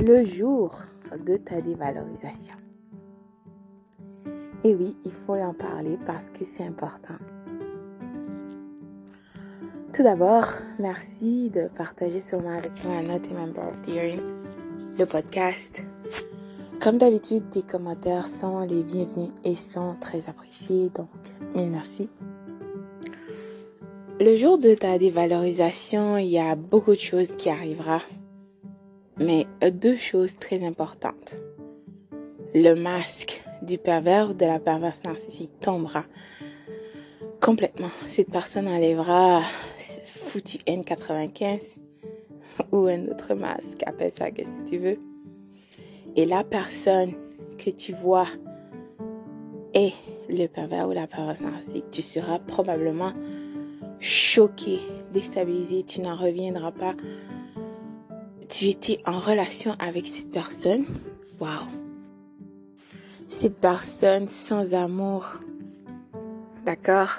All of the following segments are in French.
le jour de ta dévalorisation. Et oui, il faut en parler parce que c'est important. Tout d'abord, merci de partager ce moment avec moi Not a Member of the Hearing, le podcast. Comme d'habitude, tes commentaires sont les bienvenus et sont très appréciés, donc mille merci. Le jour de ta dévalorisation, il y a beaucoup de choses qui arriveront, mais deux choses très importantes. Le masque du pervers ou de la perverse narcissique tombera complètement. Cette personne enlèvera foutu N95 ou un autre masque, appelle ça que si tu veux. Et la personne que tu vois est le pervers ou la perverse narcissique. Tu seras probablement choqué, déstabilisé, tu n'en reviendras pas. Tu étais en relation avec cette personne? Waouh. Cette personne sans amour. D'accord?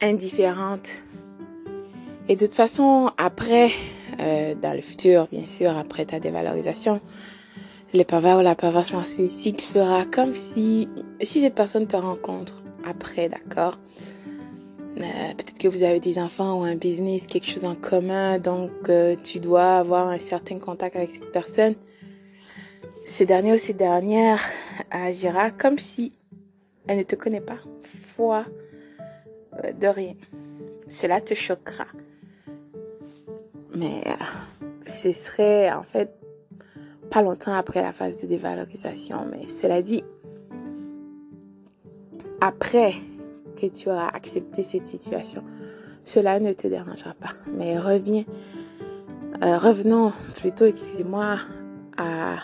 Indifférente. Et de toute façon, après, euh, dans le futur, bien sûr, après ta dévalorisation, le pervers ou la perverse narcissique fera comme si, si cette personne te rencontre après, d'accord? Euh, Peut-être que vous avez des enfants ou un business, quelque chose en commun, donc euh, tu dois avoir un certain contact avec cette personne. Ce dernier ou cette dernière agira comme si elle ne te connaît pas. Foi de rien. Cela te choquera. Mais euh, ce serait en fait pas longtemps après la phase de dévalorisation. Mais cela dit, après que tu auras accepté cette situation, cela ne te dérangera pas. Mais reviens, euh, revenons plutôt, excusez-moi, à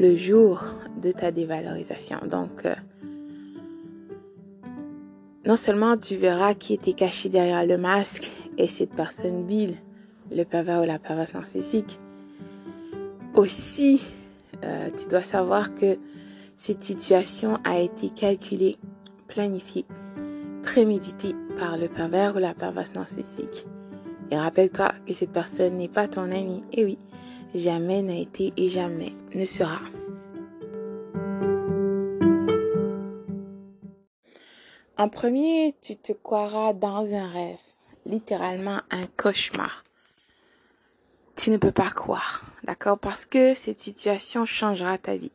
le jour de ta dévalorisation. Donc, euh, non seulement tu verras qui était caché derrière le masque et cette personne vile, le pervers ou la perverse narcissique. Aussi, euh, tu dois savoir que cette situation a été calculée, planifiée, préméditée par le pervers ou la perverse narcissique. Et rappelle-toi que cette personne n'est pas ton ami. Et oui, jamais n'a été et jamais ne sera. En premier, tu te croiras dans un rêve, littéralement un cauchemar tu ne peux pas croire, d'accord? Parce que cette situation changera ta vie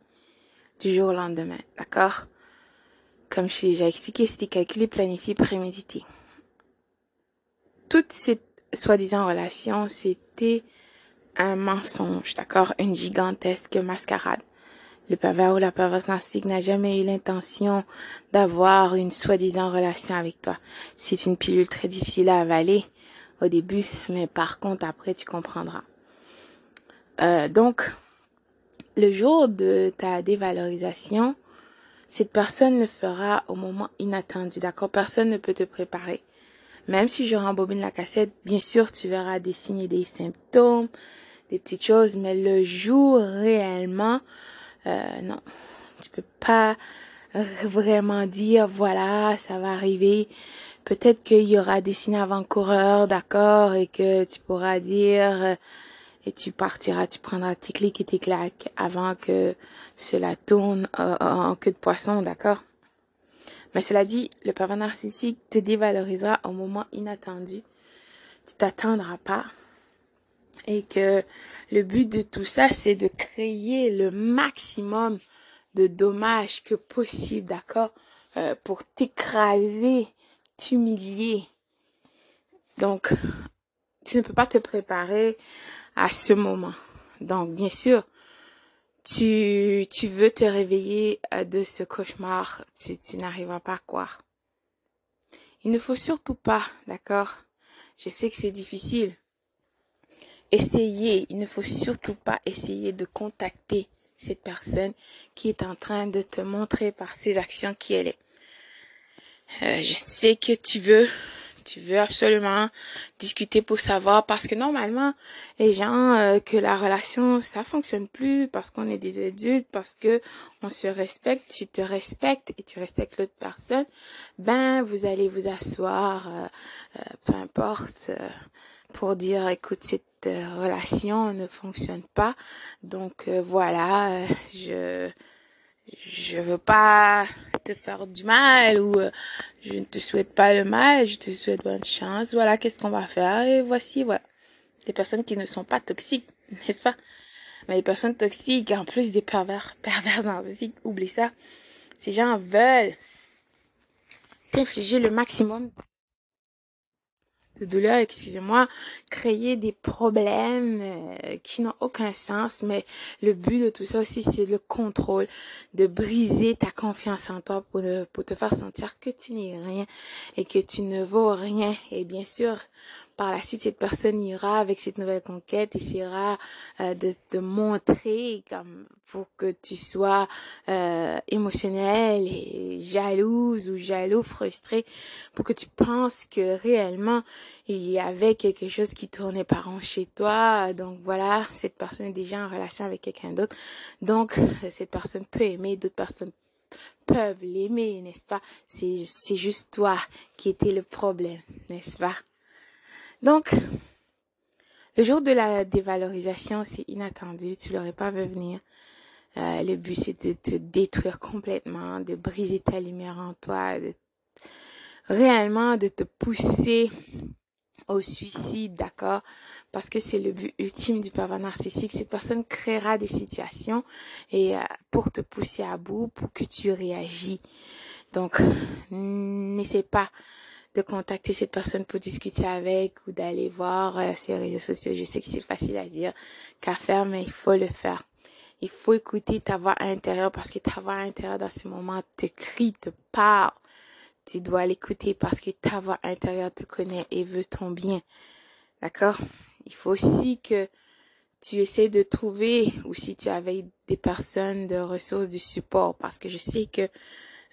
du jour au lendemain, d'accord? Comme je t'ai déjà expliqué, c'était calculé, planifié, prémédité. Toute cette soi-disant relation, c'était un mensonge, d'accord? Une gigantesque mascarade. Le pervers ou la perverse narcissique n'a jamais eu l'intention d'avoir une soi-disant relation avec toi. C'est une pilule très difficile à avaler au début, mais par contre après tu comprendras. Euh, donc, le jour de ta dévalorisation, cette personne le fera au moment inattendu, d'accord? Personne ne peut te préparer. Même si je rembobine la cassette, bien sûr, tu verras des signes des symptômes, des petites choses, mais le jour réellement, euh, non, tu peux pas vraiment dire, voilà, ça va arriver. Peut-être qu'il y aura des signes avant-coureurs, d'accord, et que tu pourras dire, tu partiras, tu prendras tes clics et tes claques avant que cela tourne euh, en queue de poisson, d'accord? Mais cela dit, le pervers narcissique te dévalorisera au moment inattendu. Tu t'attendras pas. Et que le but de tout ça, c'est de créer le maximum de dommages que possible, d'accord? Euh, Pour t'écraser, t'humilier. Donc, tu ne peux pas te préparer à ce moment. Donc, bien sûr, tu, tu veux te réveiller euh, de ce cauchemar, tu, tu n'arriveras pas à croire. Il ne faut surtout pas, d'accord? Je sais que c'est difficile. Essayez, il ne faut surtout pas essayer de contacter cette personne qui est en train de te montrer par ses actions qui elle est. Euh, je sais que tu veux tu veux absolument discuter pour savoir parce que normalement les gens euh, que la relation ça fonctionne plus parce qu'on est des adultes parce que on se respecte tu te respectes et tu respectes l'autre personne ben vous allez vous asseoir euh, euh, peu importe pour dire, écoute, cette relation ne fonctionne pas. Donc voilà, je je veux pas te faire du mal ou je ne te souhaite pas le mal, je te souhaite bonne chance. Voilà, qu'est-ce qu'on va faire? Et voici voilà des personnes qui ne sont pas toxiques, n'est-ce pas? Mais les personnes toxiques, en plus des pervers, pervers narcissiques, oublie ça. Ces gens veulent t'infliger le maximum de douleur, excusez-moi, créer des problèmes euh, qui n'ont aucun sens, mais le but de tout ça aussi, c'est le contrôle, de briser ta confiance en toi pour, pour te faire sentir que tu n'es rien et que tu ne vaux rien. Et bien sûr, par la suite, cette personne ira avec cette nouvelle conquête, essaiera euh, de te montrer comme pour que tu sois euh, émotionnel et jalouse ou jaloux, frustré, pour que tu penses que réellement il y avait quelque chose qui tournait par an chez toi. Donc voilà, cette personne est déjà en relation avec quelqu'un d'autre. Donc cette personne peut aimer, d'autres personnes peuvent l'aimer, n'est-ce pas? C'est juste toi qui étais le problème, n'est-ce pas? Donc, le jour de la dévalorisation, c'est inattendu, tu l'aurais pas vu venir. Euh, le but, c'est de te détruire complètement, de briser ta lumière en toi, de réellement de te pousser au suicide, d'accord? Parce que c'est le but ultime du pervers narcissique. Cette personne créera des situations et euh, pour te pousser à bout, pour que tu réagis. Donc, n'essaie pas de contacter cette personne pour discuter avec ou d'aller voir euh, ses réseaux sociaux. Je sais que c'est facile à dire qu'à faire, mais il faut le faire. Il faut écouter ta voix intérieure parce que ta voix intérieure dans ce moment te crie, te parle. Tu dois l'écouter parce que ta voix intérieure te connaît et veut ton bien. D'accord? Il faut aussi que tu essaies de trouver ou si tu avais des personnes de ressources du support parce que je sais que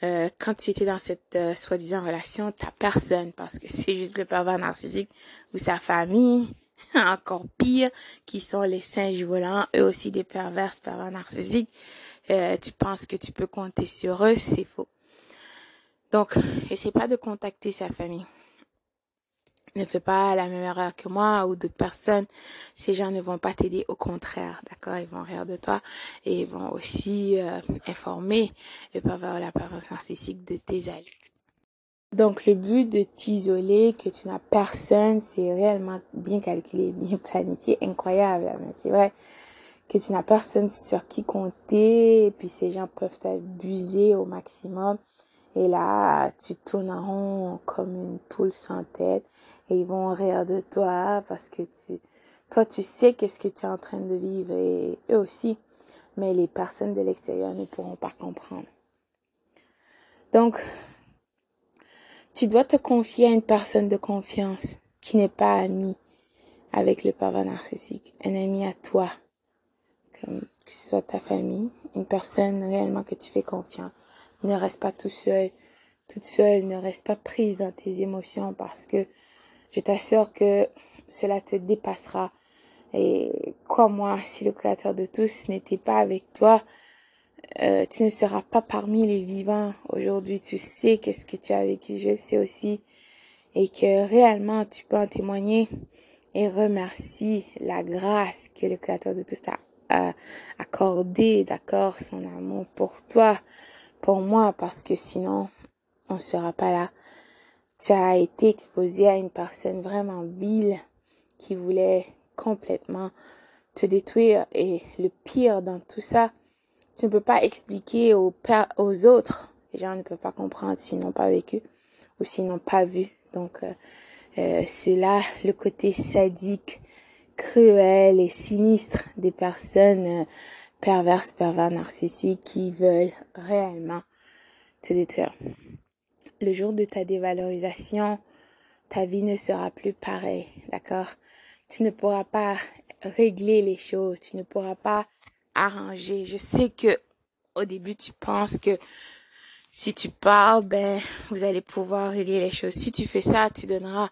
euh, quand tu étais dans cette euh, soi-disant relation, t'as personne parce que c'est juste le pervers narcissique ou sa famille, encore pire, qui sont les singes volants, eux aussi des pervers, pervers narcissiques. Euh, tu penses que tu peux compter sur eux, c'est faux. Donc, essaie pas de contacter sa famille ne fais pas la même erreur que moi ou d'autres personnes. Ces gens ne vont pas t'aider, au contraire, d'accord? Ils vont rire de toi et ils vont aussi euh, informer le pervers ou la perverse narcissique de tes alliés. Donc le but de t'isoler, que tu n'as personne, c'est réellement bien calculé, bien planifié, incroyable, c'est vrai que tu n'as personne sur qui compter, et puis ces gens peuvent t'abuser au maximum. Et là, tu tournes en rond comme une poule sans tête et ils vont rire de toi parce que tu, toi, tu sais qu'est-ce que tu es en train de vivre et eux aussi. Mais les personnes de l'extérieur ne pourront pas comprendre. Donc, tu dois te confier à une personne de confiance qui n'est pas amie avec le pervers narcissique, un ami à toi, que ce soit ta famille, une personne réellement que tu fais confiance. Ne reste pas tout seul, toute seule, ne reste pas prise dans tes émotions parce que je t'assure que cela te dépassera. Et crois-moi, si le Créateur de tous n'était pas avec toi, euh, tu ne seras pas parmi les vivants. Aujourd'hui, tu sais qu'est-ce que tu as vécu, je le sais aussi. Et que réellement, tu peux en témoigner et remercie la grâce que le Créateur de tous t'a euh, accordé, d'accord, son amour pour toi pour moi parce que sinon on ne sera pas là. Tu as été exposé à une personne vraiment vile qui voulait complètement te détruire et le pire dans tout ça, tu ne peux pas expliquer aux, autres. Les gens ne peuvent pas comprendre s'ils n'ont pas vécu ou s'ils n'ont pas vu. Donc euh, euh, c'est là le côté sadique, cruel et sinistre des personnes euh, perverses, pervers narcissiques qui veulent réellement te détruire. Le jour de ta dévalorisation, ta vie ne sera plus pareille, d'accord? Tu ne pourras pas régler les choses, tu ne pourras pas arranger. Je sais que au début tu penses que si tu parles, ben vous allez pouvoir régler les choses. Si tu fais ça, tu donneras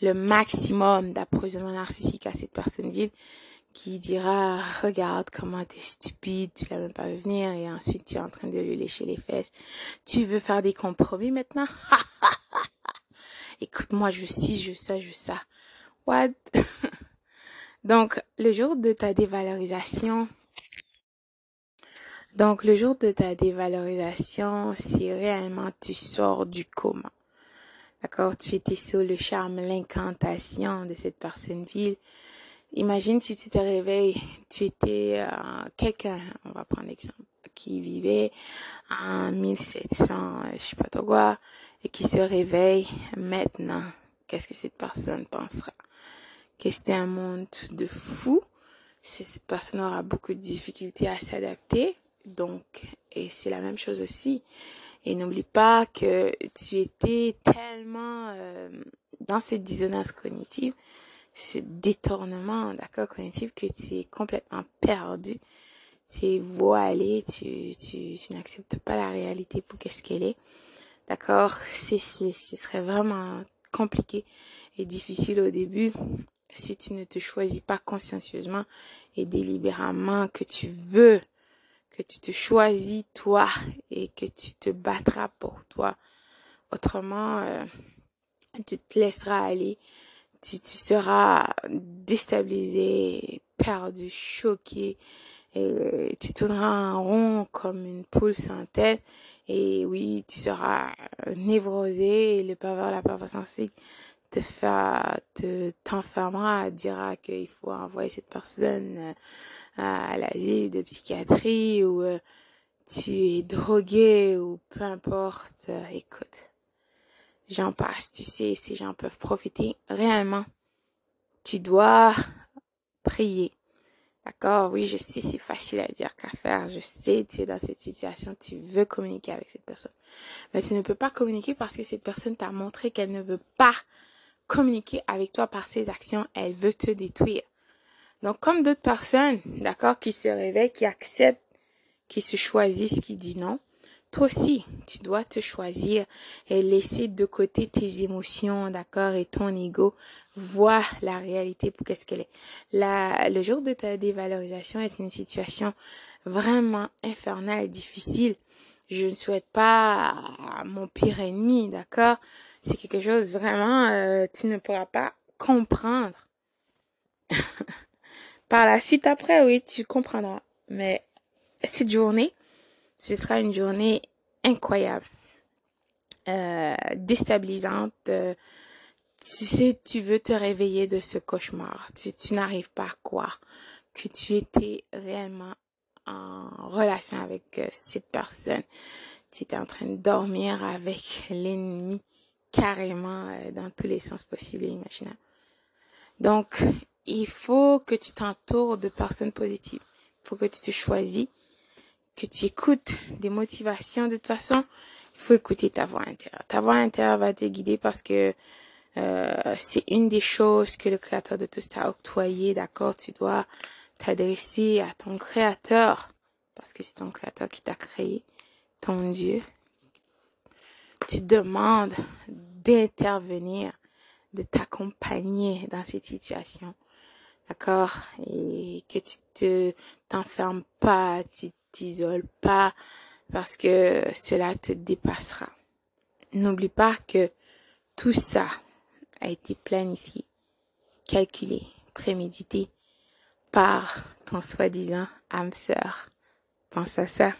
le maximum d'approvisionnement narcissique à cette personne vide qui dira regarde comment t'es stupide, tu l'as même pas vu venir et ensuite tu es en train de lui lécher les fesses. Tu veux faire des compromis maintenant? Écoute moi je suis, je ça, je ça. What? Donc, le jour de ta dévalorisation, donc le jour de ta dévalorisation, si réellement tu sors du coma, d'accord, tu étais sous le charme, l'incantation de cette personne ville. Imagine si tu te réveilles, tu étais euh, quelqu'un, on va prendre l'exemple, qui vivait en 1700, je sais pas trop quoi, et qui se réveille maintenant. Qu'est-ce que cette personne pensera? Que c'était un monde de fous. Cette personne aura beaucoup de difficultés à s'adapter. Donc, et c'est la même chose aussi. Et n'oublie pas que tu étais tellement euh, dans cette dissonance cognitive, ce détournement, d'accord, cognitif, que tu es complètement perdu. Tu es voilé, tu, tu, tu n'acceptes pas la réalité pour qu'est-ce qu'elle est. D'accord? C'est, c'est, ce serait vraiment compliqué et difficile au début si tu ne te choisis pas consciencieusement et délibérément que tu veux, que tu te choisis toi et que tu te battras pour toi. Autrement, euh, tu te laisseras aller, tu, tu seras déstabilisé, perdu, choqué, et tu tourneras en rond comme une poule sans tête et oui, tu seras névrosé et le pervers, la perverse sensible te fera, te, t'enfermera, dira qu'il faut envoyer cette personne euh, à l'asile de psychiatrie ou euh, tu es drogué ou peu importe. Écoute, j'en passe, tu sais, ces gens peuvent profiter réellement. Tu dois prier D'accord, oui, je sais, c'est facile à dire qu'à faire. Je sais, tu es dans cette situation, tu veux communiquer avec cette personne. Mais tu ne peux pas communiquer parce que cette personne t'a montré qu'elle ne veut pas communiquer avec toi par ses actions. Elle veut te détruire. Donc, comme d'autres personnes, d'accord, qui se réveillent, qui acceptent, qui se choisissent, qui disent non, aussi, tu dois te choisir et laisser de côté tes émotions, d'accord, et ton ego. Vois la réalité pour qu'est-ce qu'elle est. La, le jour de ta dévalorisation est une situation vraiment infernale, difficile. Je ne souhaite pas mon pire ennemi, d'accord? C'est quelque chose vraiment, euh, tu ne pourras pas comprendre. Par la suite, après, oui, tu comprendras. Mais cette journée, ce sera une journée incroyable, euh, déstabilisante. Euh, tu sais, tu veux te réveiller de ce cauchemar. Tu, tu n'arrives pas à croire que tu étais réellement en relation avec euh, cette personne. Tu étais en train de dormir avec l'ennemi carrément euh, dans tous les sens possibles et imaginables. Donc, il faut que tu t'entoures de personnes positives. Il faut que tu te choisis que tu écoutes des motivations, de toute façon, il faut écouter ta voix intérieure. Ta voix intérieure va te guider parce que euh, c'est une des choses que le Créateur de tous t'a octroyé, d'accord? Tu dois t'adresser à ton Créateur parce que c'est ton Créateur qui t'a créé, ton Dieu. Tu demandes d'intervenir, de t'accompagner dans cette situation, d'accord? Et que tu te t'enfermes pas, t'isole pas parce que cela te dépassera. N'oublie pas que tout ça a été planifié, calculé, prémédité par ton soi-disant âme sœur. Pense à ça.